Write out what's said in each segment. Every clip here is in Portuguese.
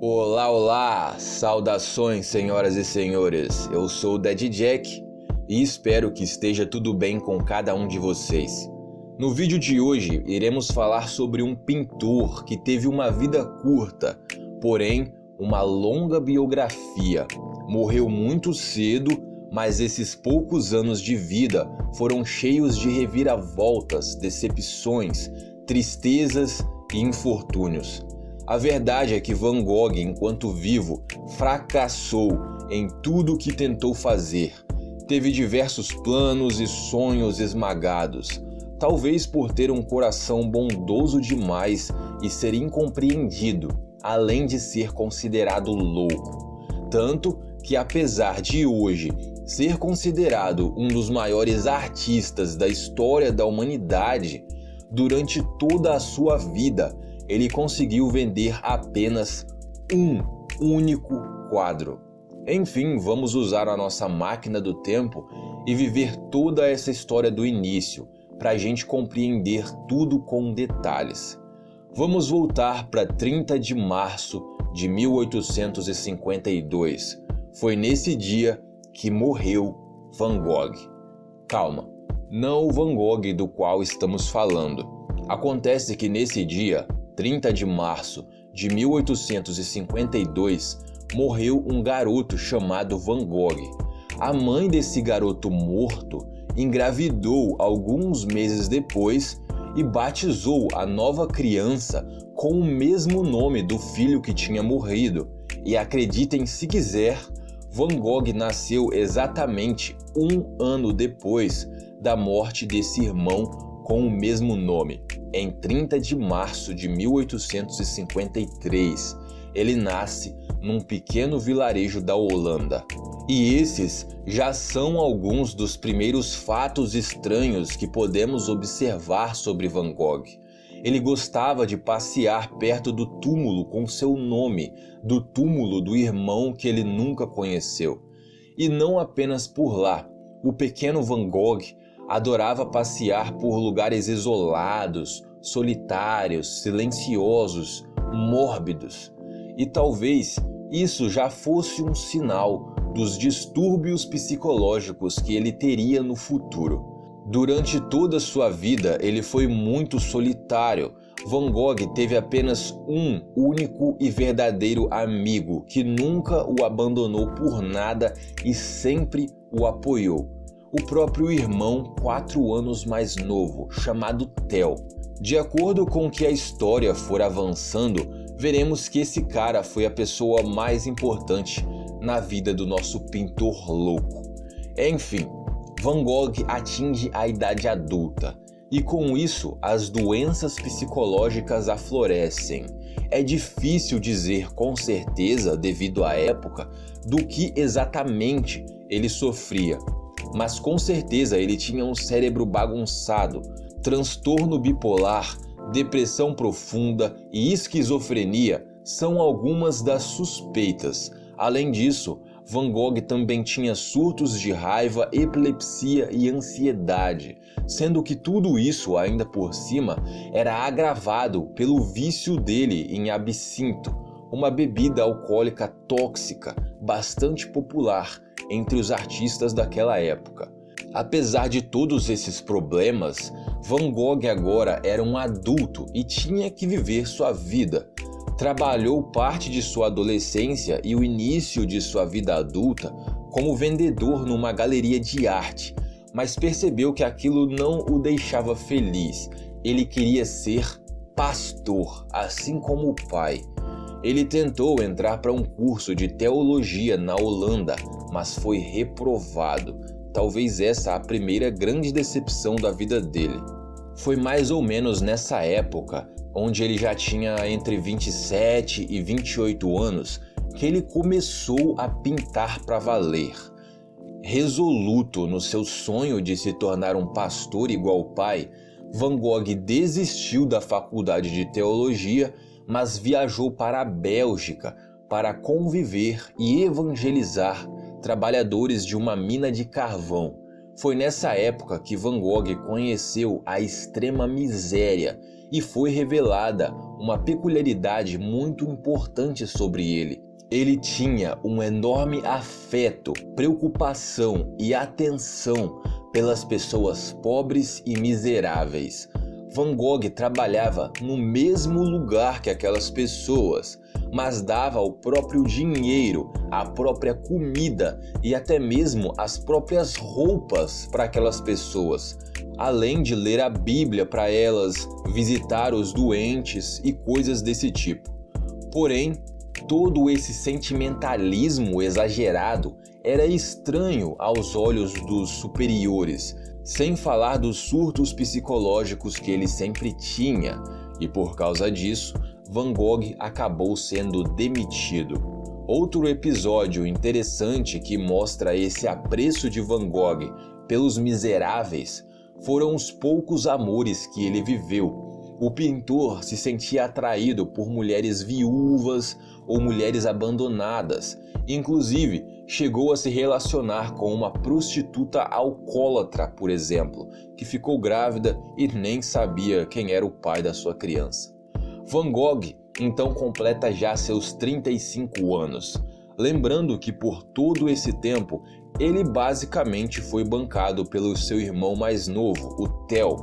Olá, olá! Saudações, senhoras e senhores. Eu sou o Dead Jack e espero que esteja tudo bem com cada um de vocês. No vídeo de hoje, iremos falar sobre um pintor que teve uma vida curta, porém uma longa biografia. Morreu muito cedo, mas esses poucos anos de vida foram cheios de reviravoltas, decepções, tristezas e infortúnios. A verdade é que Van Gogh, enquanto vivo, fracassou em tudo o que tentou fazer. Teve diversos planos e sonhos esmagados, talvez por ter um coração bondoso demais e ser incompreendido, além de ser considerado louco. Tanto que, apesar de hoje ser considerado um dos maiores artistas da história da humanidade, durante toda a sua vida ele conseguiu vender apenas um único quadro. Enfim, vamos usar a nossa máquina do tempo e viver toda essa história do início, para a gente compreender tudo com detalhes. Vamos voltar para 30 de março de 1852. Foi nesse dia que morreu Van Gogh. Calma, não o Van Gogh do qual estamos falando. Acontece que nesse dia 30 de março de 1852, morreu um garoto chamado Van Gogh. A mãe desse garoto morto engravidou alguns meses depois e batizou a nova criança com o mesmo nome do filho que tinha morrido. E acreditem se quiser, Van Gogh nasceu exatamente um ano depois da morte desse irmão com o mesmo nome em 30 de março de 1853. Ele nasce num pequeno vilarejo da Holanda. E esses já são alguns dos primeiros fatos estranhos que podemos observar sobre Van Gogh. Ele gostava de passear perto do túmulo com seu nome, do túmulo do irmão que ele nunca conheceu. E não apenas por lá. O pequeno Van Gogh adorava passear por lugares isolados, solitários, silenciosos, mórbidos. E talvez isso já fosse um sinal dos distúrbios psicológicos que ele teria no futuro. Durante toda sua vida, ele foi muito solitário. Van Gogh teve apenas um único e verdadeiro amigo que nunca o abandonou por nada e sempre o apoiou o próprio irmão quatro anos mais novo, chamado Theo. De acordo com que a história for avançando, veremos que esse cara foi a pessoa mais importante na vida do nosso pintor louco. Enfim, Van Gogh atinge a idade adulta e com isso as doenças psicológicas aflorescem. É difícil dizer com certeza, devido à época, do que exatamente ele sofria, mas com certeza ele tinha um cérebro bagunçado, transtorno bipolar, depressão profunda e esquizofrenia são algumas das suspeitas. Além disso, Van Gogh também tinha surtos de raiva, epilepsia e ansiedade, sendo que tudo isso, ainda por cima, era agravado pelo vício dele em absinto, uma bebida alcoólica tóxica bastante popular entre os artistas daquela época. Apesar de todos esses problemas, Van Gogh agora era um adulto e tinha que viver sua vida. Trabalhou parte de sua adolescência e o início de sua vida adulta como vendedor numa galeria de arte, mas percebeu que aquilo não o deixava feliz. Ele queria ser pastor, assim como o pai. Ele tentou entrar para um curso de teologia na Holanda, mas foi reprovado. Talvez essa a primeira grande decepção da vida dele. Foi mais ou menos nessa época, onde ele já tinha entre 27 e 28 anos, que ele começou a pintar para valer. Resoluto no seu sonho de se tornar um pastor igual o pai, Van Gogh desistiu da faculdade de teologia mas viajou para a Bélgica para conviver e evangelizar trabalhadores de uma mina de carvão. Foi nessa época que Van Gogh conheceu a extrema miséria e foi revelada uma peculiaridade muito importante sobre ele. Ele tinha um enorme afeto, preocupação e atenção pelas pessoas pobres e miseráveis. Van Gogh trabalhava no mesmo lugar que aquelas pessoas, mas dava o próprio dinheiro, a própria comida e até mesmo as próprias roupas para aquelas pessoas, além de ler a Bíblia para elas, visitar os doentes e coisas desse tipo. Porém, todo esse sentimentalismo exagerado era estranho aos olhos dos superiores, sem falar dos surtos psicológicos que ele sempre tinha, e por causa disso, Van Gogh acabou sendo demitido. Outro episódio interessante que mostra esse apreço de Van Gogh pelos miseráveis foram os poucos amores que ele viveu. O pintor se sentia atraído por mulheres viúvas ou mulheres abandonadas, inclusive chegou a se relacionar com uma prostituta alcoólatra, por exemplo, que ficou grávida e nem sabia quem era o pai da sua criança. Van Gogh então completa já seus 35 anos, lembrando que por todo esse tempo ele basicamente foi bancado pelo seu irmão mais novo, o Theo,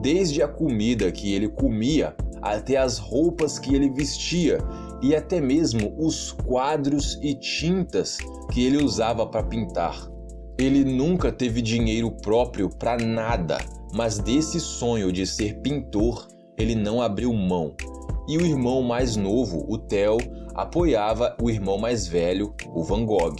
desde a comida que ele comia até as roupas que ele vestia e até mesmo os quadros e tintas que ele usava para pintar. Ele nunca teve dinheiro próprio para nada, mas desse sonho de ser pintor ele não abriu mão. E o irmão mais novo, o Theo, apoiava o irmão mais velho, o Van Gogh.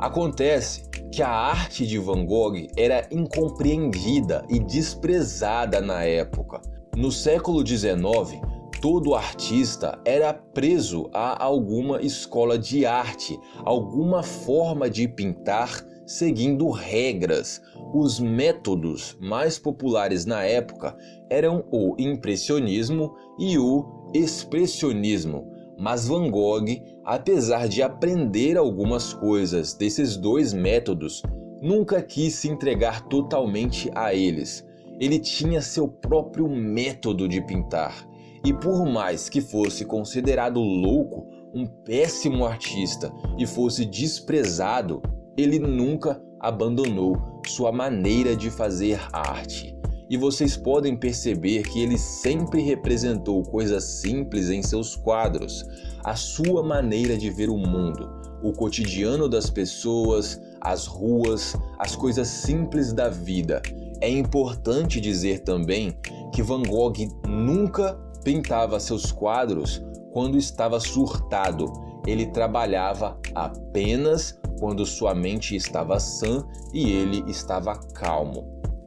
Acontece que a arte de Van Gogh era incompreendida e desprezada na época. No século XIX, todo artista era preso a alguma escola de arte, alguma forma de pintar seguindo regras. Os métodos mais populares na época eram o impressionismo e o expressionismo. Mas Van Gogh, apesar de aprender algumas coisas desses dois métodos, nunca quis se entregar totalmente a eles. Ele tinha seu próprio método de pintar e por mais que fosse considerado louco, um péssimo artista e fosse desprezado, ele nunca abandonou sua maneira de fazer arte. E vocês podem perceber que ele sempre representou coisas simples em seus quadros, a sua maneira de ver o mundo, o cotidiano das pessoas, as ruas, as coisas simples da vida. É importante dizer também que Van Gogh nunca pintava seus quadros quando estava surtado. Ele trabalhava apenas quando sua mente estava sã e ele estava calmo.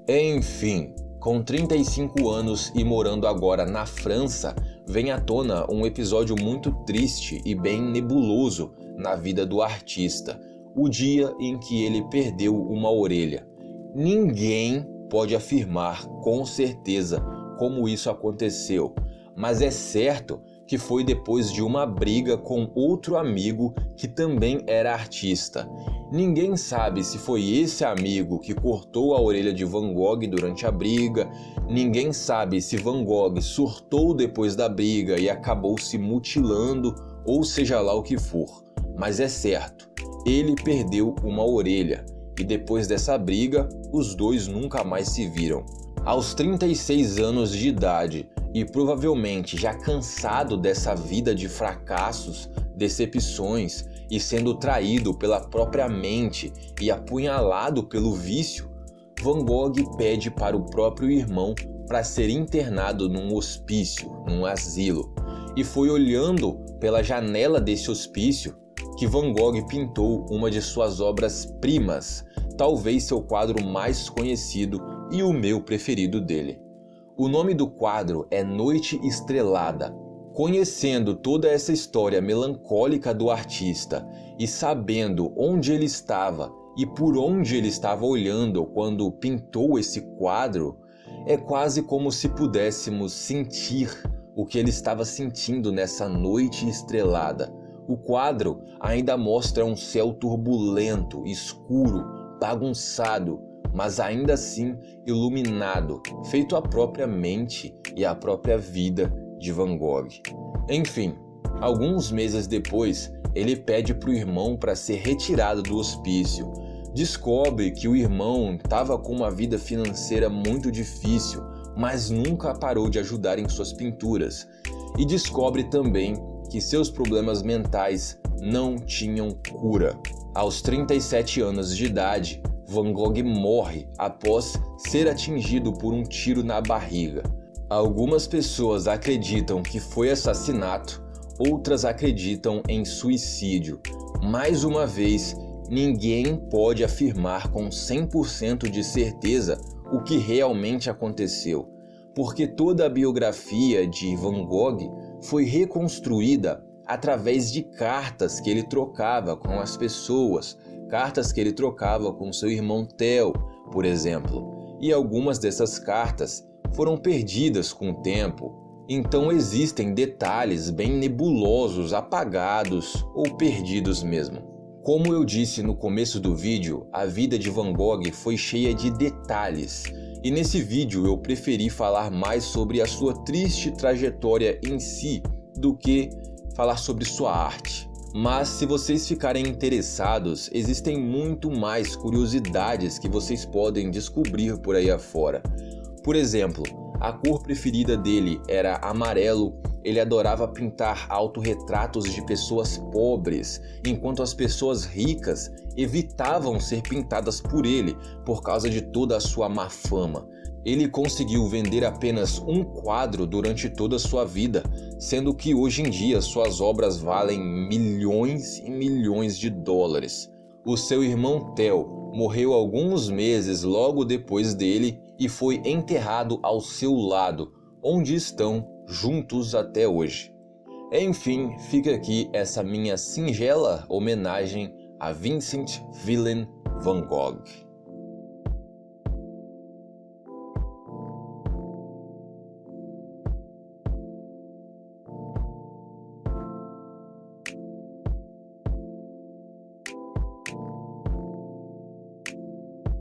Enfim, com 35 anos e morando agora na França, vem à tona um episódio muito triste e bem nebuloso na vida do artista, o dia em que ele perdeu uma orelha. Ninguém pode afirmar com certeza como isso aconteceu, mas é certo que foi depois de uma briga com outro amigo que também era artista. Ninguém sabe se foi esse amigo que cortou a orelha de Van Gogh durante a briga, ninguém sabe se Van Gogh surtou depois da briga e acabou se mutilando, ou seja lá o que for. Mas é certo, ele perdeu uma orelha e depois dessa briga, os dois nunca mais se viram. Aos 36 anos de idade, e provavelmente já cansado dessa vida de fracassos, decepções e sendo traído pela própria mente e apunhalado pelo vício, Van Gogh pede para o próprio irmão para ser internado num hospício, num asilo. E foi olhando pela janela desse hospício que Van Gogh pintou uma de suas obras-primas, talvez seu quadro mais conhecido e o meu preferido dele. O nome do quadro é Noite Estrelada. Conhecendo toda essa história melancólica do artista e sabendo onde ele estava e por onde ele estava olhando quando pintou esse quadro, é quase como se pudéssemos sentir o que ele estava sentindo nessa noite estrelada. O quadro ainda mostra um céu turbulento, escuro, bagunçado, mas ainda assim iluminado, feito a própria mente e a própria vida de Van Gogh. Enfim, alguns meses depois, ele pede para o irmão para ser retirado do hospício. Descobre que o irmão estava com uma vida financeira muito difícil, mas nunca parou de ajudar em suas pinturas. E descobre também que seus problemas mentais não tinham cura. Aos 37 anos de idade, Van Gogh morre após ser atingido por um tiro na barriga. Algumas pessoas acreditam que foi assassinato, outras acreditam em suicídio. Mais uma vez, ninguém pode afirmar com 100% de certeza o que realmente aconteceu, porque toda a biografia de Van Gogh foi reconstruída através de cartas que ele trocava com as pessoas, cartas que ele trocava com seu irmão Theo, por exemplo. E algumas dessas cartas foram perdidas com o tempo, então existem detalhes bem nebulosos, apagados ou perdidos mesmo. Como eu disse no começo do vídeo, a vida de Van Gogh foi cheia de detalhes. E nesse vídeo eu preferi falar mais sobre a sua triste trajetória em si do que falar sobre sua arte. Mas se vocês ficarem interessados, existem muito mais curiosidades que vocês podem descobrir por aí afora. Por exemplo, a cor preferida dele era amarelo. Ele adorava pintar autorretratos de pessoas pobres, enquanto as pessoas ricas evitavam ser pintadas por ele por causa de toda a sua má fama. Ele conseguiu vender apenas um quadro durante toda a sua vida, sendo que hoje em dia suas obras valem milhões e milhões de dólares. O seu irmão Theo morreu alguns meses logo depois dele e foi enterrado ao seu lado, onde estão juntos até hoje. Enfim, fica aqui essa minha singela homenagem a Vincent Willem van Gogh.